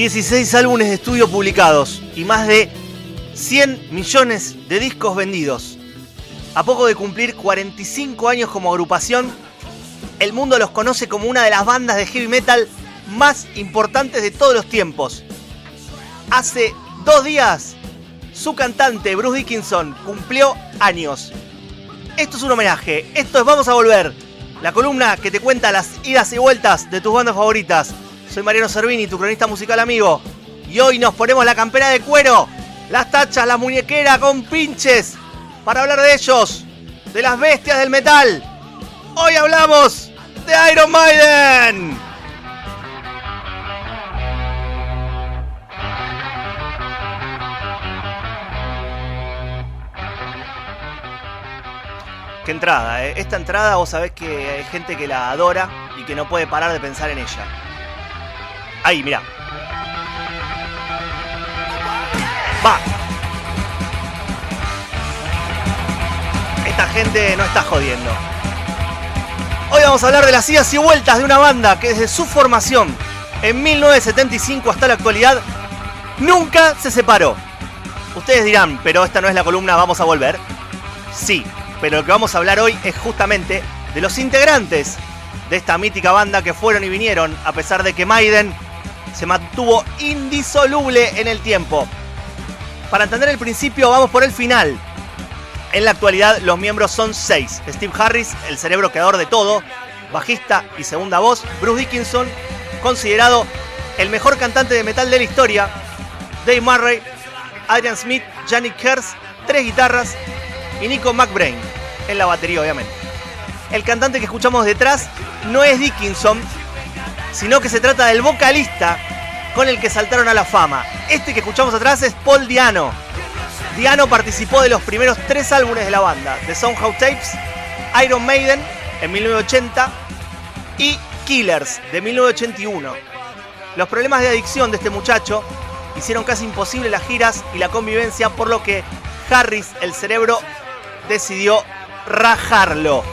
16 álbumes de estudio publicados y más de 100 millones de discos vendidos. A poco de cumplir 45 años como agrupación, el mundo los conoce como una de las bandas de heavy metal más importantes de todos los tiempos. Hace dos días, su cantante Bruce Dickinson cumplió años. Esto es un homenaje, esto es Vamos a Volver, la columna que te cuenta las idas y vueltas de tus bandas favoritas. Soy Mariano Servini, tu cronista musical amigo. Y hoy nos ponemos la campera de cuero, las tachas, la muñequera con pinches, para hablar de ellos, de las bestias del metal. Hoy hablamos de Iron Maiden. Qué entrada, ¿eh? Esta entrada vos sabés que hay gente que la adora y que no puede parar de pensar en ella. Ahí, mira. Va. Esta gente no está jodiendo. Hoy vamos a hablar de las idas y vueltas de una banda que desde su formación en 1975 hasta la actualidad nunca se separó. Ustedes dirán, pero esta no es la columna, vamos a volver. Sí, pero lo que vamos a hablar hoy es justamente de los integrantes de esta mítica banda que fueron y vinieron, a pesar de que Maiden se mantuvo indisoluble en el tiempo. Para entender el principio, vamos por el final. En la actualidad, los miembros son seis: Steve Harris, el cerebro creador de todo, bajista y segunda voz, Bruce Dickinson, considerado el mejor cantante de metal de la historia, Dave Murray, Adrian Smith, Janik Kers, tres guitarras y Nico McBrain en la batería, obviamente. El cantante que escuchamos detrás no es Dickinson, sino que se trata del vocalista con el que saltaron a la fama. Este que escuchamos atrás es Paul Diano. Diano participó de los primeros tres álbumes de la banda, The Soundhouse Tapes, Iron Maiden en 1980 y Killers de 1981. Los problemas de adicción de este muchacho hicieron casi imposible las giras y la convivencia, por lo que Harris, el cerebro, decidió rajarlo.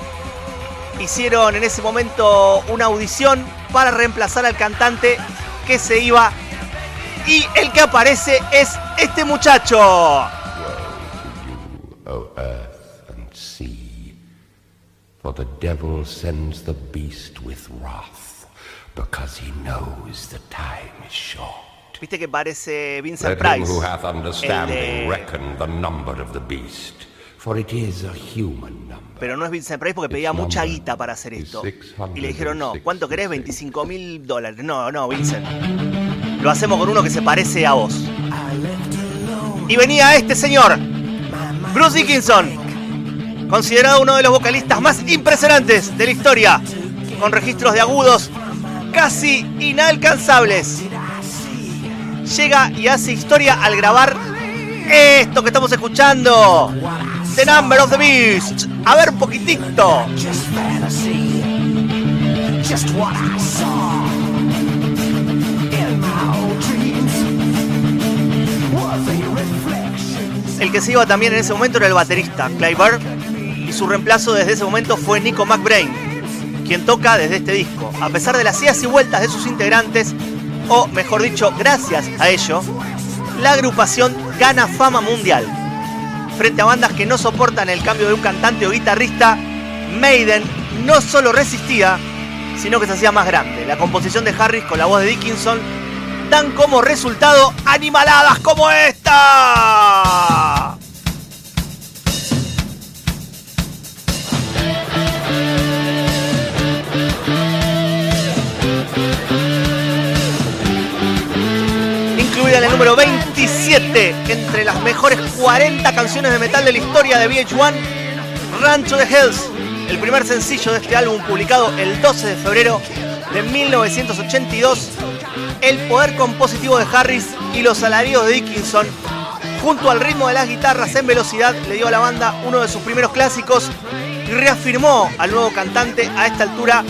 Hicieron en ese momento una audición para reemplazar al cantante que se iba y el que aparece es este muchacho. For the devil sends the beast with wrath, because he knows the time is short. Viste que parece Vincent Let him Price. who hath understanding de- reckon the number of the beast, for it is a human number. Pero no es Vincent Price porque pedía mucha guita para hacer esto. Y le dijeron, no, ¿cuánto querés? 25 mil dólares. No, no, Vincent. Lo hacemos con uno que se parece a vos. Y venía este señor, Bruce Dickinson, considerado uno de los vocalistas más impresionantes de la historia, con registros de agudos casi inalcanzables. Llega y hace historia al grabar esto que estamos escuchando. The Number of the Beast. A ver un poquitito. El que se iba también en ese momento era el baterista, Clay Burr, y su reemplazo desde ese momento fue Nico McBrain, quien toca desde este disco. A pesar de las idas y vueltas de sus integrantes, o mejor dicho, gracias a ello, la agrupación gana fama mundial. Frente a bandas que no soportan el cambio de un cantante o guitarrista, Maiden no solo resistía, sino que se hacía más grande. La composición de Harris con la voz de Dickinson dan como resultado animaladas como esta. 17 entre las mejores 40 canciones de metal de la historia de VH1, Rancho de Hells, el primer sencillo de este álbum publicado el 12 de febrero de 1982, el poder compositivo de Harris y los salarios de Dickinson, junto al ritmo de las guitarras en velocidad, le dio a la banda uno de sus primeros clásicos y reafirmó al nuevo cantante. A esta altura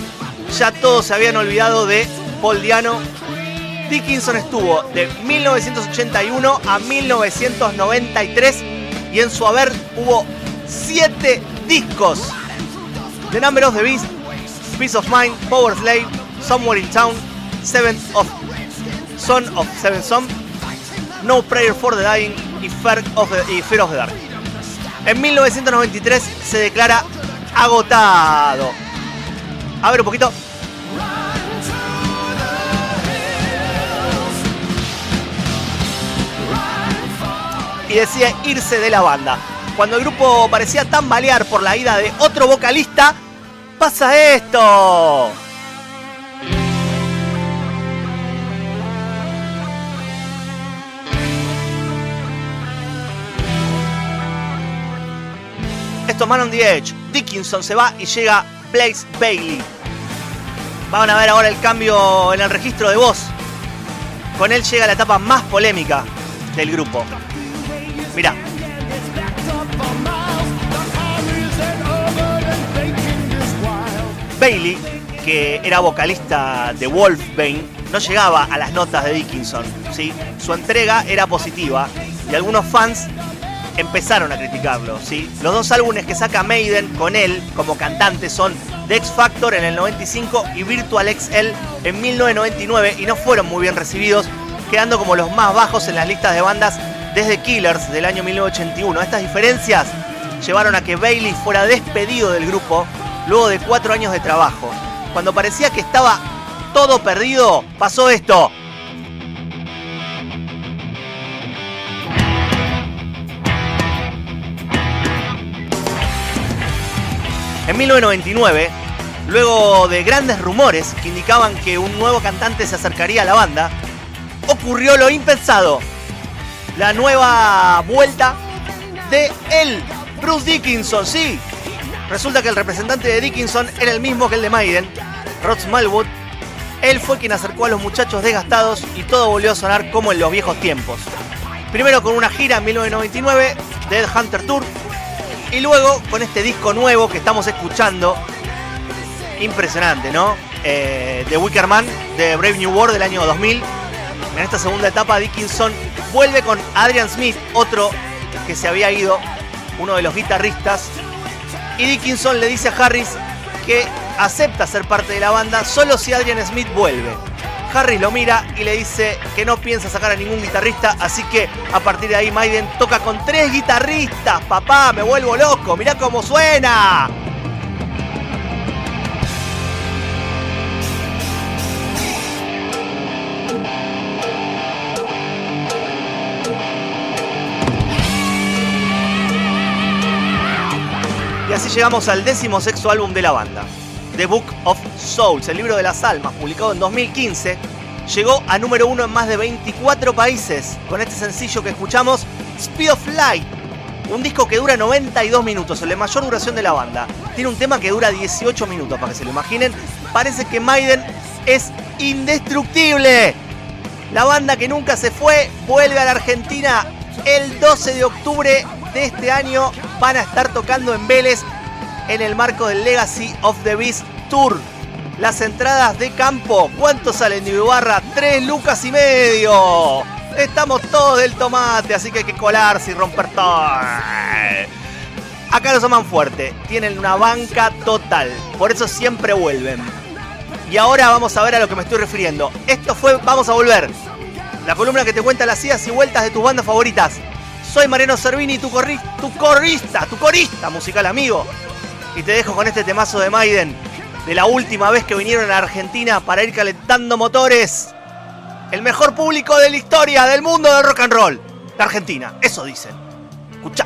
ya todos se habían olvidado de Paul Diano Dickinson estuvo de 1981 a 1993 y en su haber hubo siete discos. The Number of the Beast, Peace of Mind, Power Slave, Somewhere in Town, Seventh of Son of Seven Son, No Prayer for the Dying y Fear of the, y Fear of the Dark. En 1993 se declara agotado. A ver un poquito. Y decide irse de la banda. Cuando el grupo parecía tambalear por la ida de otro vocalista, pasa esto. Esto es Man on the Edge. Dickinson se va y llega Blaze Bailey. Van a ver ahora el cambio en el registro de voz. Con él llega la etapa más polémica del grupo. Mirá. Bailey, que era vocalista de Wolfbane, no llegaba a las notas de Dickinson. ¿sí? Su entrega era positiva y algunos fans empezaron a criticarlo. ¿sí? Los dos álbumes que saca Maiden con él como cantante son The X Factor en el 95 y Virtual XL en 1999 y no fueron muy bien recibidos, quedando como los más bajos en las listas de bandas desde Killers del año 1981. Estas diferencias llevaron a que Bailey fuera despedido del grupo luego de cuatro años de trabajo. Cuando parecía que estaba todo perdido, pasó esto. En 1999, luego de grandes rumores que indicaban que un nuevo cantante se acercaría a la banda, ocurrió lo impensado. La nueva vuelta de él, Bruce Dickinson, sí. Resulta que el representante de Dickinson era el mismo que el de Maiden, Rod Smallwood. Él fue quien acercó a los muchachos desgastados y todo volvió a sonar como en los viejos tiempos. Primero con una gira en 1999, Dead Hunter Tour, y luego con este disco nuevo que estamos escuchando, impresionante, ¿no? Eh, The Wicker Man de Brave New World del año 2000. En esta segunda etapa, Dickinson vuelve con Adrian Smith, otro que se había ido, uno de los guitarristas. Y Dickinson le dice a Harris que acepta ser parte de la banda solo si Adrian Smith vuelve. Harris lo mira y le dice que no piensa sacar a ningún guitarrista, así que a partir de ahí Maiden toca con tres guitarristas. Papá, me vuelvo loco, mirá cómo suena. Así llegamos al décimo sexto álbum de la banda. The Book of Souls, el libro de las almas, publicado en 2015, llegó a número uno en más de 24 países con este sencillo que escuchamos, Speed of Light, un disco que dura 92 minutos, la mayor duración de la banda. Tiene un tema que dura 18 minutos, para que se lo imaginen. Parece que Maiden es indestructible. La banda que nunca se fue vuelve a la Argentina el 12 de octubre de este año. Van a estar tocando en Vélez en el marco del Legacy of the Beast Tour. Las entradas de campo, ¿cuánto salen de Ibarra? Tres lucas y medio. Estamos todos del tomate, así que hay que colarse y romper todo. Acá los aman fuerte, tienen una banca total, por eso siempre vuelven. Y ahora vamos a ver a lo que me estoy refiriendo. Esto fue Vamos a Volver, la columna que te cuenta las idas y vueltas de tus bandas favoritas. Soy Mariano Servini, tu, corri tu corrista, tu corista musical amigo. Y te dejo con este temazo de Maiden, de la última vez que vinieron a Argentina para ir calentando motores. El mejor público de la historia del mundo del rock and roll. De Argentina, eso dicen. Escuchá.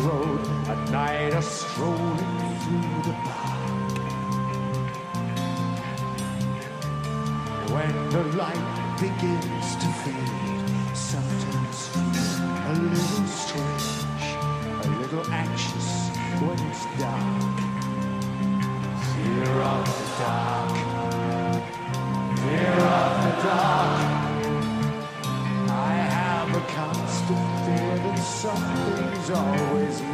Road at night, a strolling through the park. When the light begins to fade, sometimes feel a little strange, a little anxious when it's dark. Fear of the dark. always